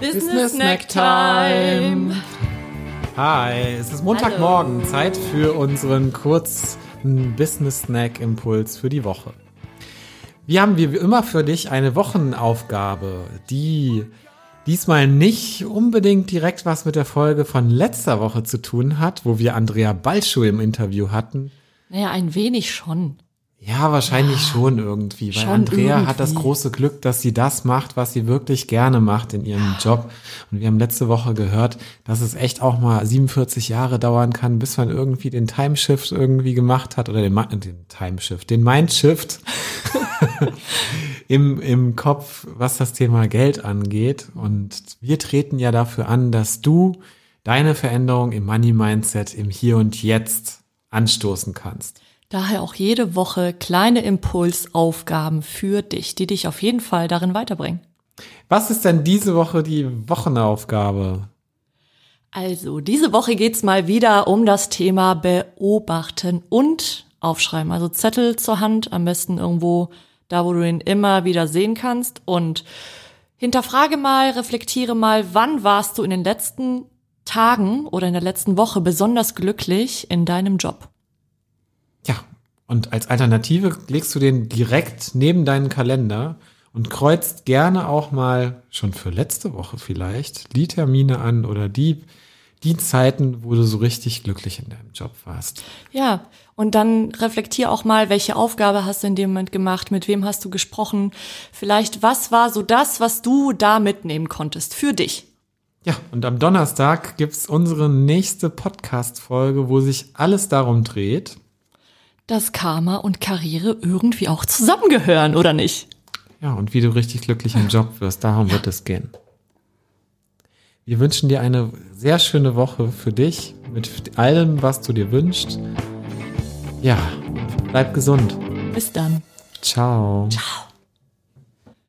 Business Snack Time. Hi, es ist Montagmorgen, Zeit für unseren kurzen Business Snack Impuls für die Woche. Wir haben wie immer für dich eine Wochenaufgabe, die diesmal nicht unbedingt direkt was mit der Folge von letzter Woche zu tun hat, wo wir Andrea Balschuh im Interview hatten. Naja, ein wenig schon. Ja, wahrscheinlich schon irgendwie, weil Andrea irgendwie. hat das große Glück, dass sie das macht, was sie wirklich gerne macht in ihrem. Job. Und wir haben letzte Woche gehört, dass es echt auch mal 47 Jahre dauern kann, bis man irgendwie den Timeshift irgendwie gemacht hat oder den, den Timeshift, den Mindshift im, im Kopf, was das Thema Geld angeht. Und wir treten ja dafür an, dass du deine Veränderung im Money Mindset im Hier und Jetzt anstoßen kannst. Daher auch jede Woche kleine Impulsaufgaben für dich, die dich auf jeden Fall darin weiterbringen. Was ist denn diese Woche die Wochenaufgabe? Also, diese Woche geht's mal wieder um das Thema Beobachten und Aufschreiben. Also Zettel zur Hand, am besten irgendwo da, wo du ihn immer wieder sehen kannst. Und hinterfrage mal, reflektiere mal, wann warst du in den letzten Tagen oder in der letzten Woche besonders glücklich in deinem Job? Ja, und als Alternative legst du den direkt neben deinen Kalender und kreuzt gerne auch mal schon für letzte Woche vielleicht die Termine an oder die die Zeiten, wo du so richtig glücklich in deinem Job warst. Ja, und dann reflektier auch mal, welche Aufgabe hast du in dem Moment gemacht, mit wem hast du gesprochen, vielleicht was war so das, was du da mitnehmen konntest für dich. Ja, und am Donnerstag gibt's unsere nächste Podcast-Folge, wo sich alles darum dreht, dass Karma und Karriere irgendwie auch zusammengehören, oder nicht? Ja, und wie du richtig glücklich im Job wirst, darum wird es gehen. Wir wünschen dir eine sehr schöne Woche für dich mit allem, was du dir wünschst. Ja, bleib gesund. Bis dann. Ciao. Ciao.